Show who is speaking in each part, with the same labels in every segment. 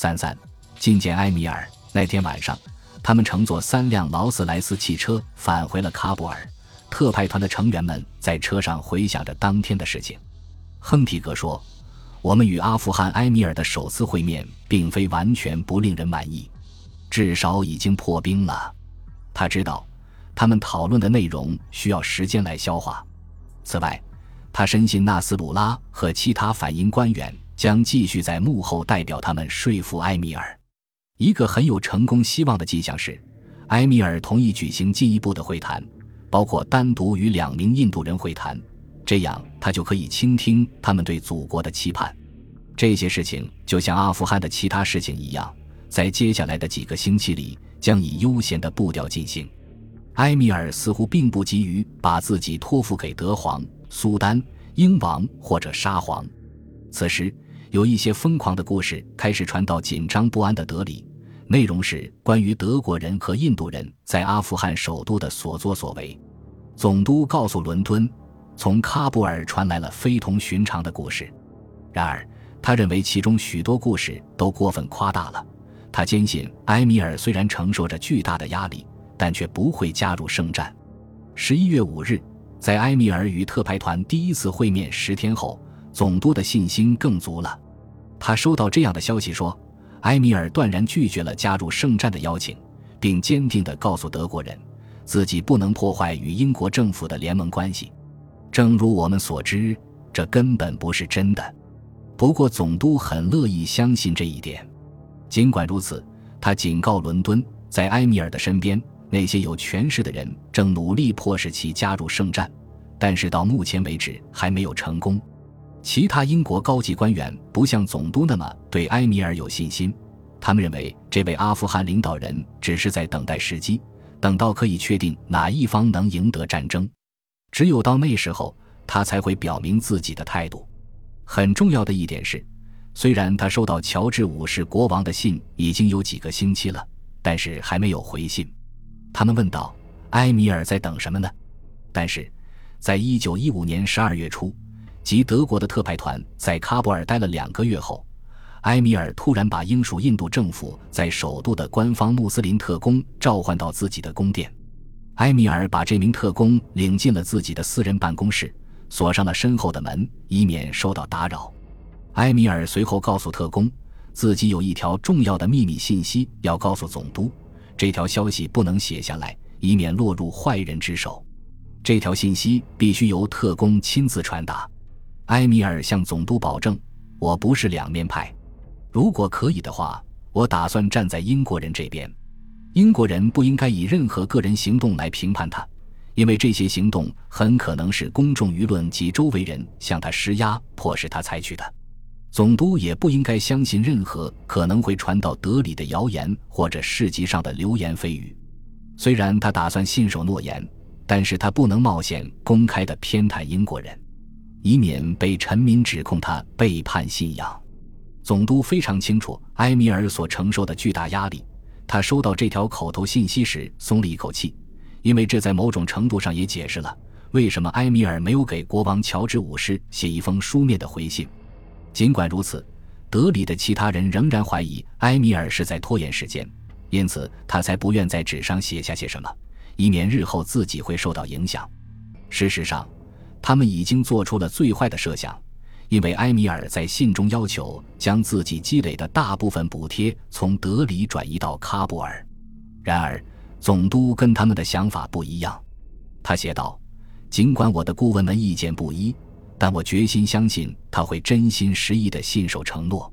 Speaker 1: 三三觐见埃米尔那天晚上，他们乘坐三辆劳斯莱斯汽车返回了喀布尔。特派团的成员们在车上回想着当天的事情。亨提格说：“我们与阿富汗埃米尔的首次会面，并非完全不令人满意，至少已经破冰了。他知道，他们讨论的内容需要时间来消化。此外，他深信纳斯鲁拉和其他反英官员将继续在幕后代表他们说服埃米尔。一个很有成功希望的迹象是，埃米尔同意举行进一步的会谈，包括单独与两名印度人会谈。”这样，他就可以倾听他们对祖国的期盼。这些事情就像阿富汗的其他事情一样，在接下来的几个星期里将以悠闲的步调进行。埃米尔似乎并不急于把自己托付给德皇、苏丹、英王或者沙皇。此时，有一些疯狂的故事开始传到紧张不安的德里，内容是关于德国人和印度人在阿富汗首都的所作所为。总督告诉伦敦。从喀布尔传来了非同寻常的故事，然而他认为其中许多故事都过分夸大了。他坚信埃米尔虽然承受着巨大的压力，但却不会加入圣战。十一月五日，在埃米尔与特派团第一次会面十天后，总督的信心更足了。他收到这样的消息说，埃米尔断然拒绝了加入圣战的邀请，并坚定地告诉德国人，自己不能破坏与英国政府的联盟关系。正如我们所知，这根本不是真的。不过，总督很乐意相信这一点。尽管如此，他警告伦敦，在埃米尔的身边，那些有权势的人正努力迫使其加入圣战，但是到目前为止还没有成功。其他英国高级官员不像总督那么对埃米尔有信心，他们认为这位阿富汗领导人只是在等待时机，等到可以确定哪一方能赢得战争。只有到那时候，他才会表明自己的态度。很重要的一点是，虽然他收到乔治五世国王的信已经有几个星期了，但是还没有回信。他们问道：“埃米尔在等什么呢？”但是，在一九一五年十二月初，即德国的特派团在喀布尔待了两个月后，埃米尔突然把英属印度政府在首都的官方穆斯林特工召唤到自己的宫殿。埃米尔把这名特工领进了自己的私人办公室，锁上了身后的门，以免受到打扰。埃米尔随后告诉特工，自己有一条重要的秘密信息要告诉总督，这条消息不能写下来，以免落入坏人之手。这条信息必须由特工亲自传达。埃米尔向总督保证：“我不是两面派，如果可以的话，我打算站在英国人这边。”英国人不应该以任何个人行动来评判他，因为这些行动很可能是公众舆论及周围人向他施压，迫使他采取的。总督也不应该相信任何可能会传到德里的谣言或者市集上的流言蜚语。虽然他打算信守诺言，但是他不能冒险公开的偏袒英国人，以免被臣民指控他背叛信仰。总督非常清楚埃米尔所承受的巨大压力。他收到这条口头信息时松了一口气，因为这在某种程度上也解释了为什么埃米尔没有给国王乔治五世写一封书面的回信。尽管如此，德里的其他人仍然怀疑埃米尔是在拖延时间，因此他才不愿在纸上写下些什么，以免日后自己会受到影响。事实上，他们已经做出了最坏的设想。因为埃米尔在信中要求将自己积累的大部分补贴从德里转移到喀布尔，然而总督跟他们的想法不一样。他写道：“尽管我的顾问们意见不一，但我决心相信他会真心实意地信守承诺。”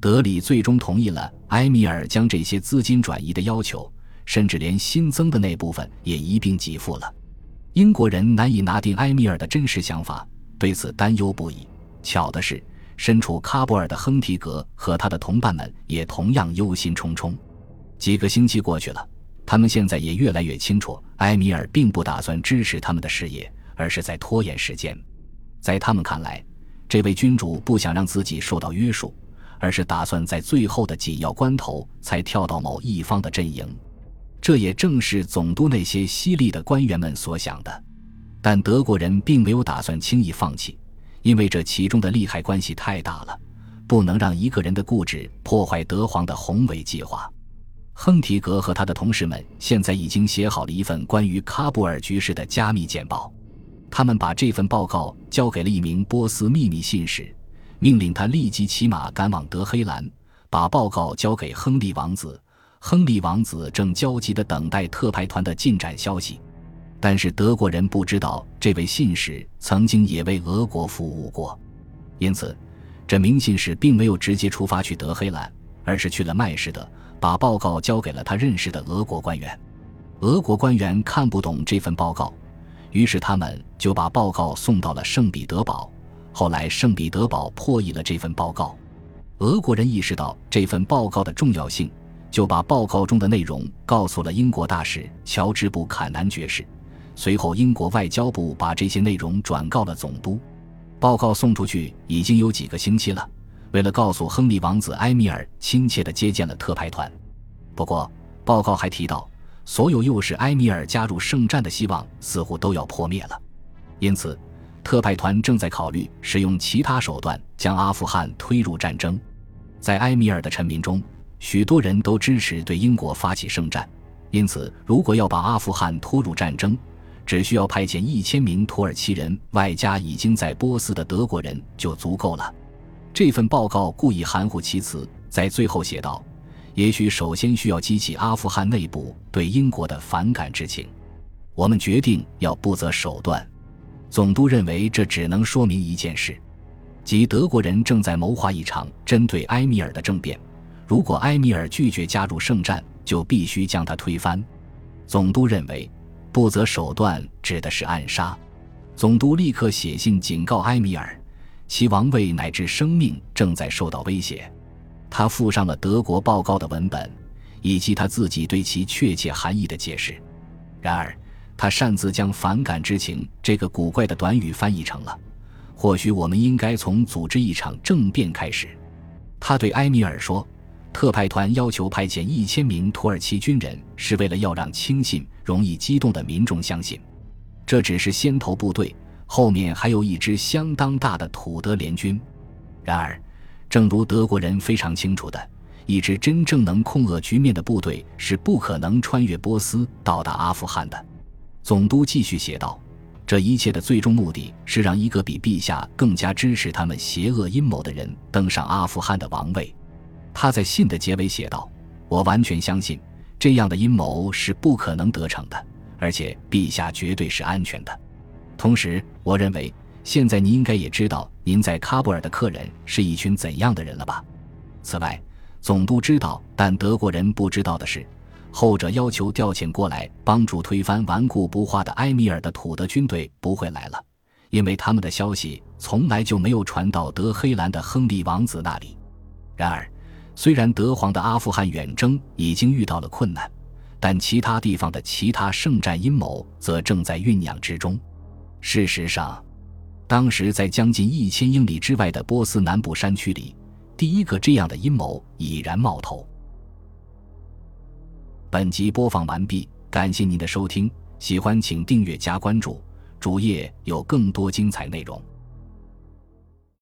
Speaker 1: 德里最终同意了埃米尔将这些资金转移的要求，甚至连新增的那部分也一并给付了。英国人难以拿定埃米尔的真实想法，对此担忧不已。巧的是，身处喀布尔的亨提格和他的同伴们也同样忧心忡忡。几个星期过去了，他们现在也越来越清楚，埃米尔并不打算支持他们的事业，而是在拖延时间。在他们看来，这位君主不想让自己受到约束，而是打算在最后的紧要关头才跳到某一方的阵营。这也正是总督那些犀利的官员们所想的。但德国人并没有打算轻易放弃。因为这其中的利害关系太大了，不能让一个人的固执破坏德皇的宏伟计划。亨提格和他的同事们现在已经写好了一份关于喀布尔局势的加密简报，他们把这份报告交给了一名波斯秘密信使，命令他立即骑马赶往德黑兰，把报告交给亨利王子。亨利王子正焦急地等待特派团的进展消息，但是德国人不知道这位信使曾经也为俄国服务过，因此，这名信使并没有直接出发去德黑兰，而是去了麦士德。把报告交给了他认识的俄国官员，俄国官员看不懂这份报告，于是他们就把报告送到了圣彼得堡。后来，圣彼得堡破译了这份报告。俄国人意识到这份报告的重要性，就把报告中的内容告诉了英国大使乔治·布坎南爵士。随后，英国外交部把这些内容转告了总督。报告送出去已经有几个星期了。为了告诉亨利王子，埃米尔亲切地接见了特派团。不过，报告还提到，所有诱使埃米尔加入圣战的希望似乎都要破灭了。因此，特派团正在考虑使用其他手段将阿富汗推入战争。在埃米尔的臣民中，许多人都支持对英国发起圣战。因此，如果要把阿富汗拖入战争，只需要派遣一千名土耳其人，外加已经在波斯的德国人就足够了。这份报告故意含糊其辞，在最后写道：“也许首先需要激起阿富汗内部对英国的反感之情。我们决定要不择手段。”总督认为这只能说明一件事，即德国人正在谋划一场针对埃米尔的政变。如果埃米尔拒绝加入圣战，就必须将他推翻。总督认为，不择手段指的是暗杀。总督立刻写信警告埃米尔。其王位乃至生命正在受到威胁，他附上了德国报告的文本，以及他自己对其确切含义的解释。然而，他擅自将“反感之情”这个古怪的短语翻译成了“或许我们应该从组织一场政变开始”。他对埃米尔说：“特派团要求派遣一千名土耳其军人，是为了要让轻信、容易激动的民众相信，这只是先头部队。”后面还有一支相当大的土德联军，然而，正如德国人非常清楚的，一支真正能控扼局面的部队是不可能穿越波斯到达阿富汗的。总督继续写道：“这一切的最终目的是让一个比陛下更加支持他们邪恶阴谋的人登上阿富汗的王位。”他在信的结尾写道：“我完全相信，这样的阴谋是不可能得逞的，而且陛下绝对是安全的。”同时，我认为现在您应该也知道，您在喀布尔的客人是一群怎样的人了吧？此外，总督知道，但德国人不知道的是，后者要求调遣过来帮助推翻顽固不化的埃米尔的土德军队不会来了，因为他们的消息从来就没有传到德黑兰的亨利王子那里。然而，虽然德皇的阿富汗远征已经遇到了困难，但其他地方的其他圣战阴谋则正在酝酿之中。事实上，当时在将近一千英里之外的波斯南部山区里，第一个这样的阴谋已然冒头。本集播放完毕，感谢您的收听，喜欢请订阅加关注，主页有更多精彩内容。